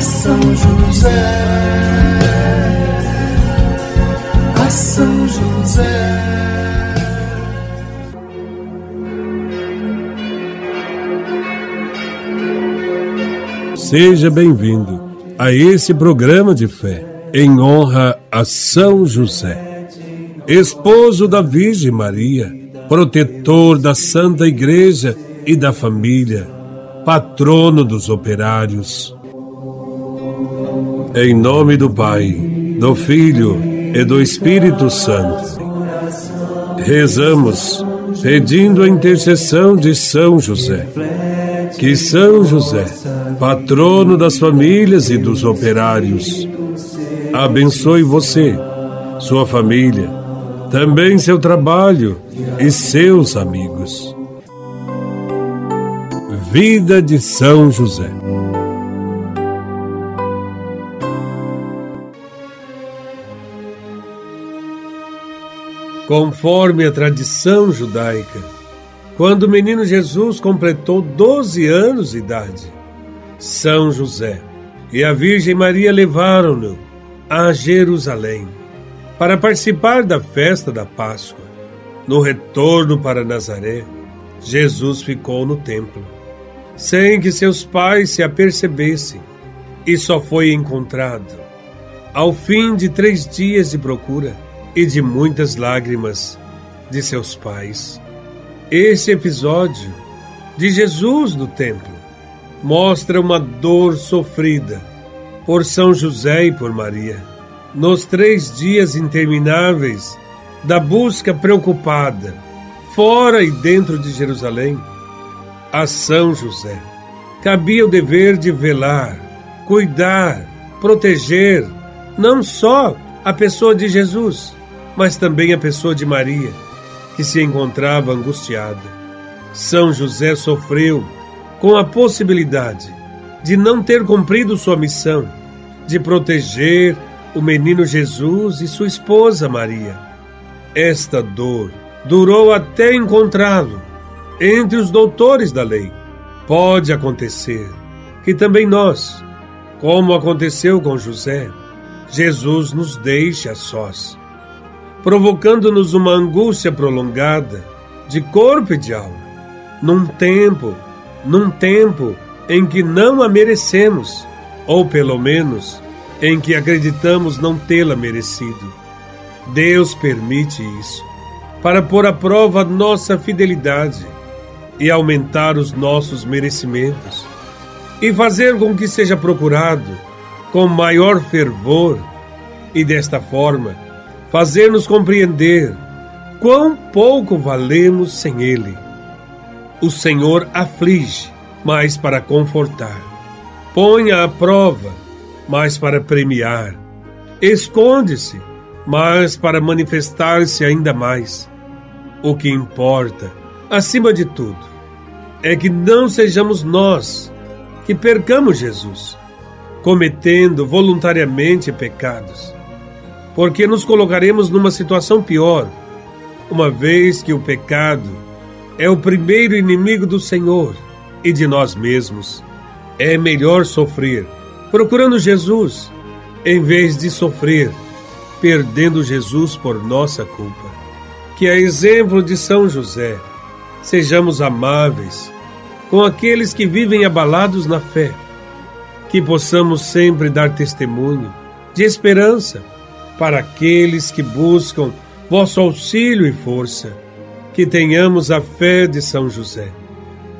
A São José, a São José. Seja bem-vindo a esse programa de fé em honra a São José, esposo da Virgem Maria, protetor da Santa Igreja e da família, patrono dos operários. Em nome do Pai, do Filho e do Espírito Santo, rezamos pedindo a intercessão de São José. Que São José, patrono das famílias e dos operários, abençoe você, sua família, também seu trabalho e seus amigos. Vida de São José. Conforme a tradição judaica, quando o menino Jesus completou 12 anos de idade, São José e a Virgem Maria levaram-no a Jerusalém para participar da festa da Páscoa. No retorno para Nazaré, Jesus ficou no templo, sem que seus pais se apercebessem, e só foi encontrado ao fim de três dias de procura e de muitas lágrimas de seus pais. Esse episódio de Jesus no templo mostra uma dor sofrida por São José e por Maria nos três dias intermináveis da busca preocupada, fora e dentro de Jerusalém. A São José cabia o dever de velar, cuidar, proteger não só a pessoa de Jesus, mas também a pessoa de Maria, que se encontrava angustiada. São José sofreu com a possibilidade de não ter cumprido sua missão de proteger o menino Jesus e sua esposa Maria. Esta dor durou até encontrá-lo entre os doutores da lei. Pode acontecer que também nós, como aconteceu com José, Jesus nos deixe a sós, provocando-nos uma angústia prolongada de corpo e de alma, num tempo, num tempo em que não a merecemos, ou pelo menos em que acreditamos não tê-la merecido. Deus permite isso para pôr à prova nossa fidelidade e aumentar os nossos merecimentos e fazer com que seja procurado com maior fervor e desta forma fazer-nos compreender quão pouco valemos sem Ele. O Senhor aflige, mas para confortar. Põe à prova, mas para premiar. Esconde-se, mas para manifestar-se ainda mais. O que importa, acima de tudo, é que não sejamos nós que percamos Jesus, cometendo voluntariamente pecados, porque nos colocaremos numa situação pior, uma vez que o pecado é o primeiro inimigo do Senhor e de nós mesmos. É melhor sofrer procurando Jesus, em vez de sofrer, perdendo Jesus por nossa culpa. Que a exemplo de São José, sejamos amáveis com aqueles que vivem abalados na fé, que possamos sempre dar testemunho de esperança para aqueles que buscam vosso auxílio e força, que tenhamos a fé de São José,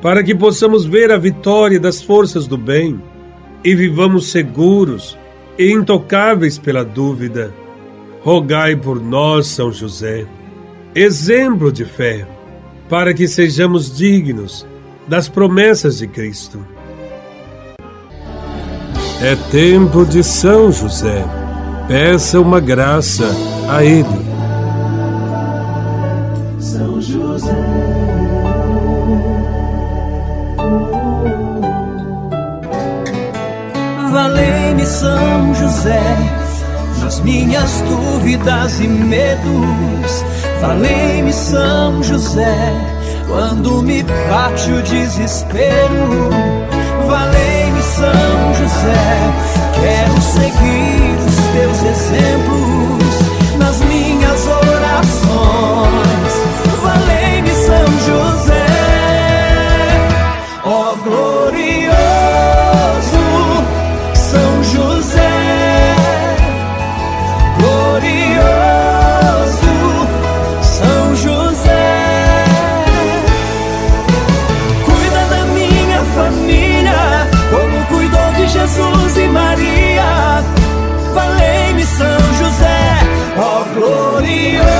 para que possamos ver a vitória das forças do bem e vivamos seguros e intocáveis pela dúvida. Rogai por nós, São José, exemplo de fé, para que sejamos dignos das promessas de Cristo. É tempo de São José. Peça uma graça a Ele. São José. Valei-me São José nas minhas dúvidas e medos. Valei-me São José quando me bate o desespero. Glorioso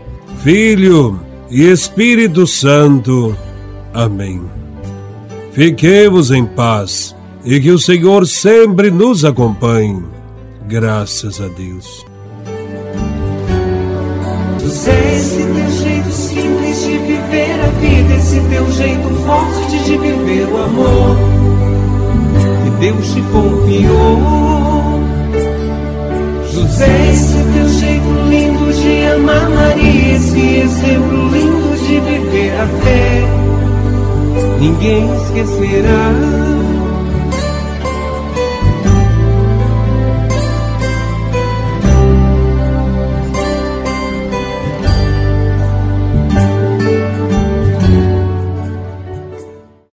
Filho e Espírito Santo. Amém. Fiquemos em paz e que o Senhor sempre nos acompanhe. Graças a Deus. José, esse teu jeito simples de viver a vida, esse teu jeito forte de viver o amor que Deus te confiou. José, esse teu jeito lindo de amar Maria, esse exemplo lindo de viver a fé, ninguém esquecerá.